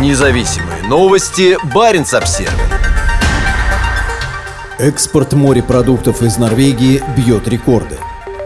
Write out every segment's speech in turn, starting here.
Независимые новости. Барин обсерва Экспорт морепродуктов из Норвегии бьет рекорды.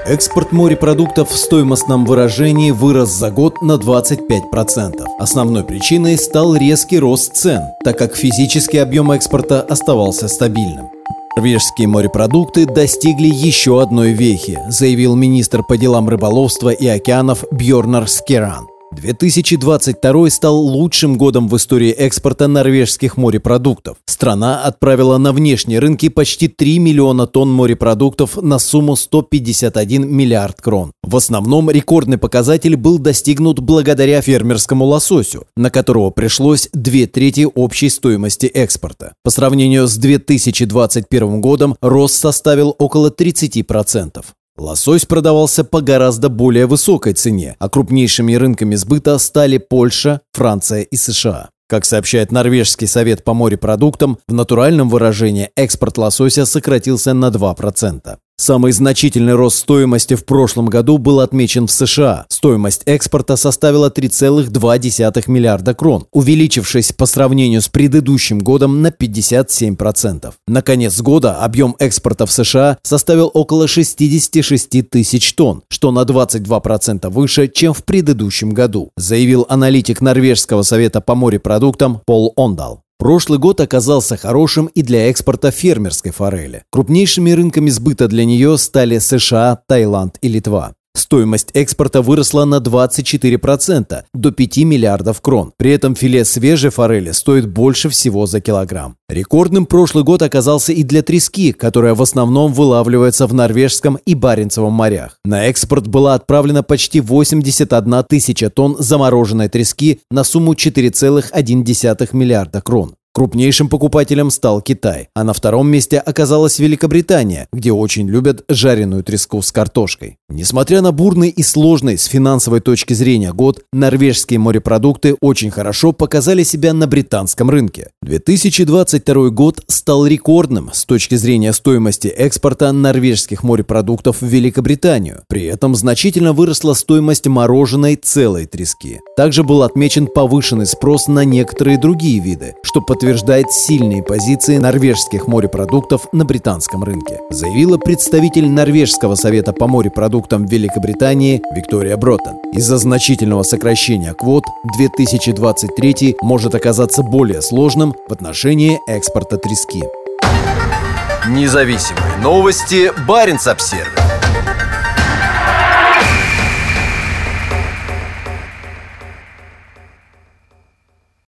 Экспорт морепродуктов в стоимостном выражении вырос за год на 25%. Основной причиной стал резкий рост цен, так как физический объем экспорта оставался стабильным. Норвежские морепродукты достигли еще одной вехи, заявил министр по делам рыболовства и океанов Бьорнар Скеран. 2022 стал лучшим годом в истории экспорта норвежских морепродуктов. Страна отправила на внешние рынки почти 3 миллиона тонн морепродуктов на сумму 151 миллиард крон. В основном рекордный показатель был достигнут благодаря фермерскому лососю, на которого пришлось две трети общей стоимости экспорта. По сравнению с 2021 годом рост составил около 30%. Лосось продавался по гораздо более высокой цене, а крупнейшими рынками сбыта стали Польша, Франция и США. Как сообщает Норвежский совет по морепродуктам, в натуральном выражении экспорт лосося сократился на 2%. Самый значительный рост стоимости в прошлом году был отмечен в США. Стоимость экспорта составила 3,2 миллиарда крон, увеличившись по сравнению с предыдущим годом на 57%. На конец года объем экспорта в США составил около 66 тысяч тонн, что на 22% выше, чем в предыдущем году, заявил аналитик Норвежского совета по морепродуктам Пол Ондал. Прошлый год оказался хорошим и для экспорта фермерской форели. Крупнейшими рынками сбыта для нее стали США, Таиланд и Литва. Стоимость экспорта выросла на 24%, до 5 миллиардов крон. При этом филе свежей форели стоит больше всего за килограмм. Рекордным прошлый год оказался и для трески, которая в основном вылавливается в Норвежском и Баренцевом морях. На экспорт была отправлена почти 81 тысяча тонн замороженной трески на сумму 4,1 миллиарда крон. Крупнейшим покупателем стал Китай, а на втором месте оказалась Великобритания, где очень любят жареную треску с картошкой. Несмотря на бурный и сложный с финансовой точки зрения год, норвежские морепродукты очень хорошо показали себя на британском рынке. 2022 год стал рекордным с точки зрения стоимости экспорта норвежских морепродуктов в Великобританию. При этом значительно выросла стоимость мороженой целой трески. Также был отмечен повышенный спрос на некоторые другие виды, что подтверждает сильные позиции норвежских морепродуктов на британском рынке, заявила представитель Норвежского совета по морепродуктам Великобритании Виктория Броттон. Из-за значительного сокращения квот 2023 может оказаться более сложным в отношении экспорта трески. Независимые новости. Барин обсервис